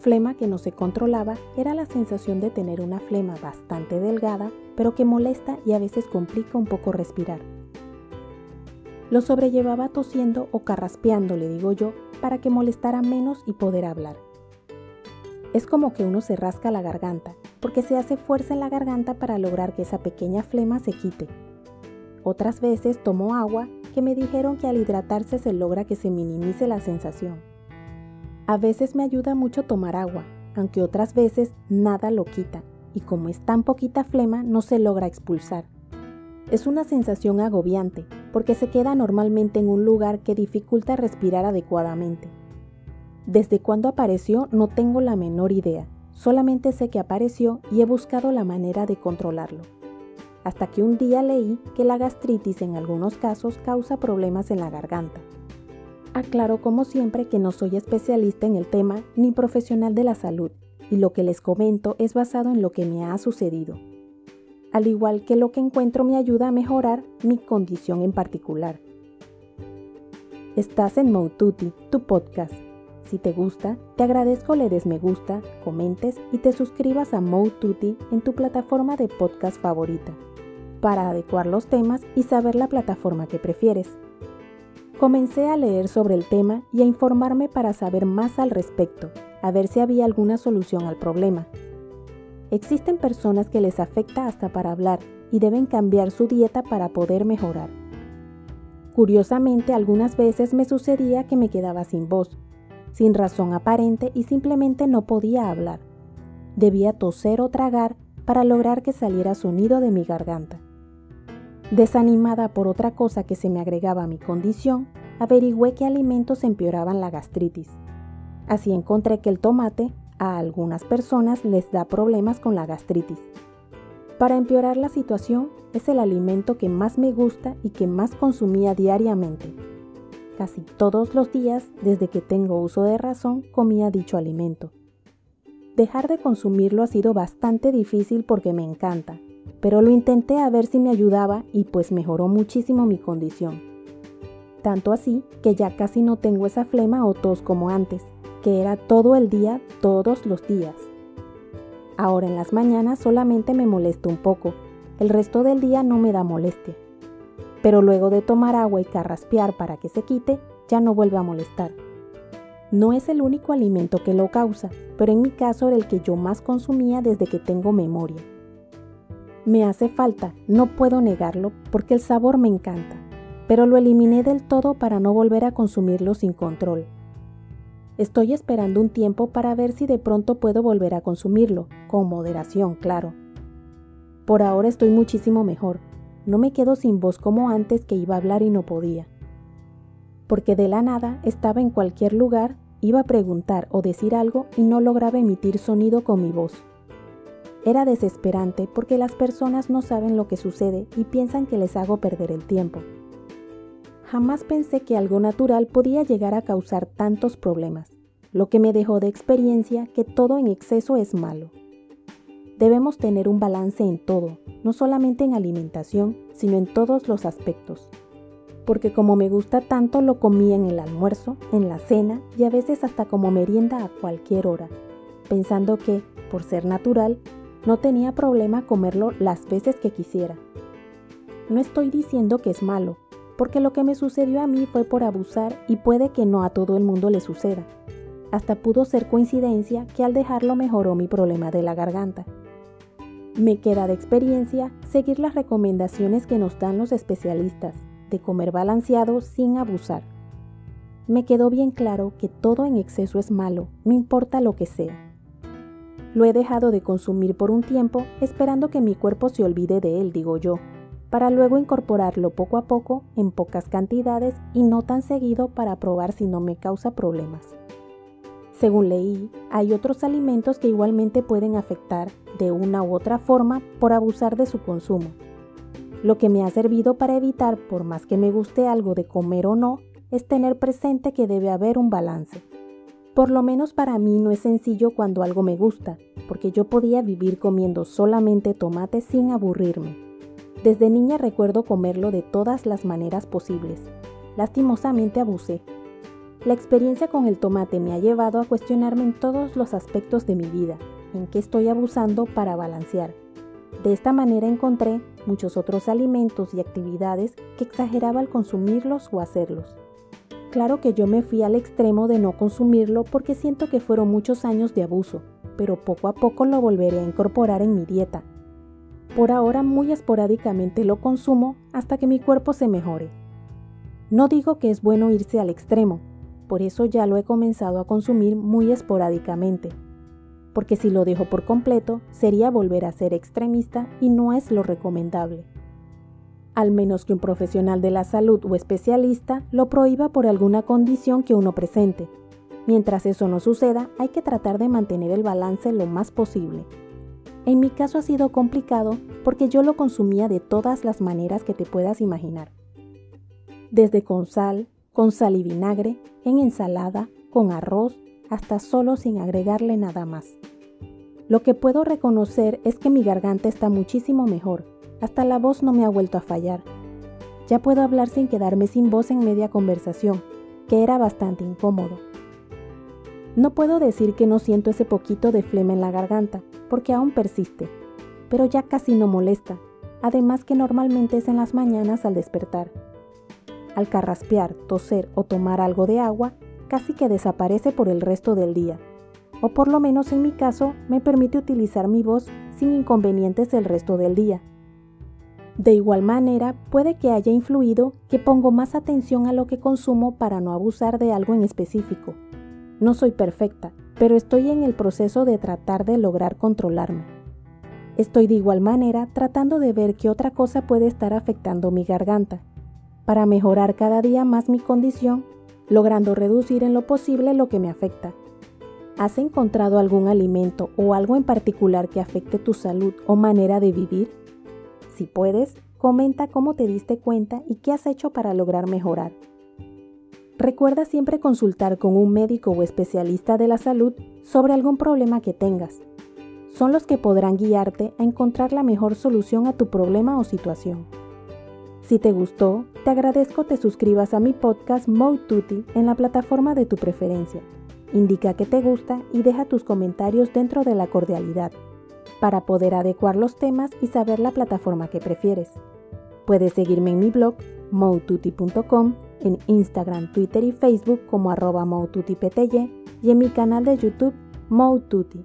flema que no se controlaba era la sensación de tener una flema bastante delgada, pero que molesta y a veces complica un poco respirar. Lo sobrellevaba tosiendo o carraspeando, le digo yo, para que molestara menos y poder hablar. Es como que uno se rasca la garganta, porque se hace fuerza en la garganta para lograr que esa pequeña flema se quite. Otras veces tomo agua que me dijeron que al hidratarse se logra que se minimice la sensación. A veces me ayuda mucho tomar agua, aunque otras veces nada lo quita, y como es tan poquita flema no se logra expulsar. Es una sensación agobiante, porque se queda normalmente en un lugar que dificulta respirar adecuadamente. Desde cuándo apareció no tengo la menor idea, solamente sé que apareció y he buscado la manera de controlarlo. Hasta que un día leí que la gastritis en algunos casos causa problemas en la garganta. Aclaro como siempre que no soy especialista en el tema ni profesional de la salud y lo que les comento es basado en lo que me ha sucedido. Al igual que lo que encuentro me ayuda a mejorar mi condición en particular. Estás en Moututi, tu podcast si te gusta, te agradezco le des me gusta, comentes y te suscribas a Mode en tu plataforma de podcast favorita, para adecuar los temas y saber la plataforma que prefieres. Comencé a leer sobre el tema y a informarme para saber más al respecto, a ver si había alguna solución al problema. Existen personas que les afecta hasta para hablar y deben cambiar su dieta para poder mejorar. Curiosamente, algunas veces me sucedía que me quedaba sin voz, sin razón aparente y simplemente no podía hablar. Debía toser o tragar para lograr que saliera sonido de mi garganta. Desanimada por otra cosa que se me agregaba a mi condición, averigüé qué alimentos empeoraban la gastritis. Así encontré que el tomate a algunas personas les da problemas con la gastritis. Para empeorar la situación, es el alimento que más me gusta y que más consumía diariamente, Casi todos los días, desde que tengo uso de razón, comía dicho alimento. Dejar de consumirlo ha sido bastante difícil porque me encanta, pero lo intenté a ver si me ayudaba y pues mejoró muchísimo mi condición. Tanto así que ya casi no tengo esa flema o tos como antes, que era todo el día, todos los días. Ahora en las mañanas solamente me molesto un poco, el resto del día no me da molestia pero luego de tomar agua y carraspear para que se quite, ya no vuelve a molestar. No es el único alimento que lo causa, pero en mi caso era el que yo más consumía desde que tengo memoria. Me hace falta, no puedo negarlo, porque el sabor me encanta, pero lo eliminé del todo para no volver a consumirlo sin control. Estoy esperando un tiempo para ver si de pronto puedo volver a consumirlo, con moderación, claro. Por ahora estoy muchísimo mejor, no me quedo sin voz como antes que iba a hablar y no podía. Porque de la nada estaba en cualquier lugar, iba a preguntar o decir algo y no lograba emitir sonido con mi voz. Era desesperante porque las personas no saben lo que sucede y piensan que les hago perder el tiempo. Jamás pensé que algo natural podía llegar a causar tantos problemas, lo que me dejó de experiencia que todo en exceso es malo. Debemos tener un balance en todo, no solamente en alimentación, sino en todos los aspectos. Porque como me gusta tanto lo comía en el almuerzo, en la cena y a veces hasta como merienda a cualquier hora, pensando que, por ser natural, no tenía problema comerlo las veces que quisiera. No estoy diciendo que es malo, porque lo que me sucedió a mí fue por abusar y puede que no a todo el mundo le suceda. Hasta pudo ser coincidencia que al dejarlo mejoró mi problema de la garganta. Me queda de experiencia seguir las recomendaciones que nos dan los especialistas de comer balanceado sin abusar. Me quedó bien claro que todo en exceso es malo, no importa lo que sea. Lo he dejado de consumir por un tiempo esperando que mi cuerpo se olvide de él, digo yo, para luego incorporarlo poco a poco en pocas cantidades y no tan seguido para probar si no me causa problemas. Según leí, hay otros alimentos que igualmente pueden afectar de una u otra forma por abusar de su consumo. Lo que me ha servido para evitar, por más que me guste algo de comer o no, es tener presente que debe haber un balance. Por lo menos para mí no es sencillo cuando algo me gusta, porque yo podía vivir comiendo solamente tomate sin aburrirme. Desde niña recuerdo comerlo de todas las maneras posibles. Lastimosamente abusé la experiencia con el tomate me ha llevado a cuestionarme en todos los aspectos de mi vida, en qué estoy abusando para balancear. De esta manera encontré muchos otros alimentos y actividades que exageraba al consumirlos o hacerlos. Claro que yo me fui al extremo de no consumirlo porque siento que fueron muchos años de abuso, pero poco a poco lo volveré a incorporar en mi dieta. Por ahora muy esporádicamente lo consumo hasta que mi cuerpo se mejore. No digo que es bueno irse al extremo, por eso ya lo he comenzado a consumir muy esporádicamente, porque si lo dejo por completo sería volver a ser extremista y no es lo recomendable al menos que un profesional de la salud o especialista lo prohíba por alguna condición que uno presente. Mientras eso no suceda, hay que tratar de mantener el balance lo más posible. En mi caso ha sido complicado porque yo lo consumía de todas las maneras que te puedas imaginar. Desde con sal, con sal y vinagre, en ensalada, con arroz, hasta solo sin agregarle nada más. Lo que puedo reconocer es que mi garganta está muchísimo mejor hasta la voz no me ha vuelto a fallar. Ya puedo hablar sin quedarme sin voz en media conversación, que era bastante incómodo. No puedo decir que no siento ese poquito de flema en la garganta, porque aún persiste, pero ya casi no molesta, además que normalmente es en las mañanas al despertar. Al carraspear, toser o tomar algo de agua, casi que desaparece por el resto del día, o por lo menos en mi caso me permite utilizar mi voz sin inconvenientes el resto del día. De igual manera, puede que haya influido que pongo más atención a lo que consumo para no abusar de algo en específico. No soy perfecta, pero estoy en el proceso de tratar de lograr controlarme. Estoy de igual manera tratando de ver qué otra cosa puede estar afectando mi garganta, para mejorar cada día más mi condición, logrando reducir en lo posible lo que me afecta. ¿Has encontrado algún alimento o algo en particular que afecte tu salud o manera de vivir? Si puedes, comenta cómo te diste cuenta y qué has hecho para lograr mejorar. Recuerda siempre consultar con un médico o especialista de la salud sobre algún problema que tengas. Son los que podrán guiarte a encontrar la mejor solución a tu problema o situación. Si te gustó, te agradezco te suscribas a mi podcast Mode en la plataforma de tu preferencia. Indica que te gusta y deja tus comentarios dentro de la cordialidad para poder adecuar los temas y saber la plataforma que prefieres. Puedes seguirme en mi blog moututi.com, en Instagram, Twitter y Facebook como arroba y en mi canal de YouTube Moututi.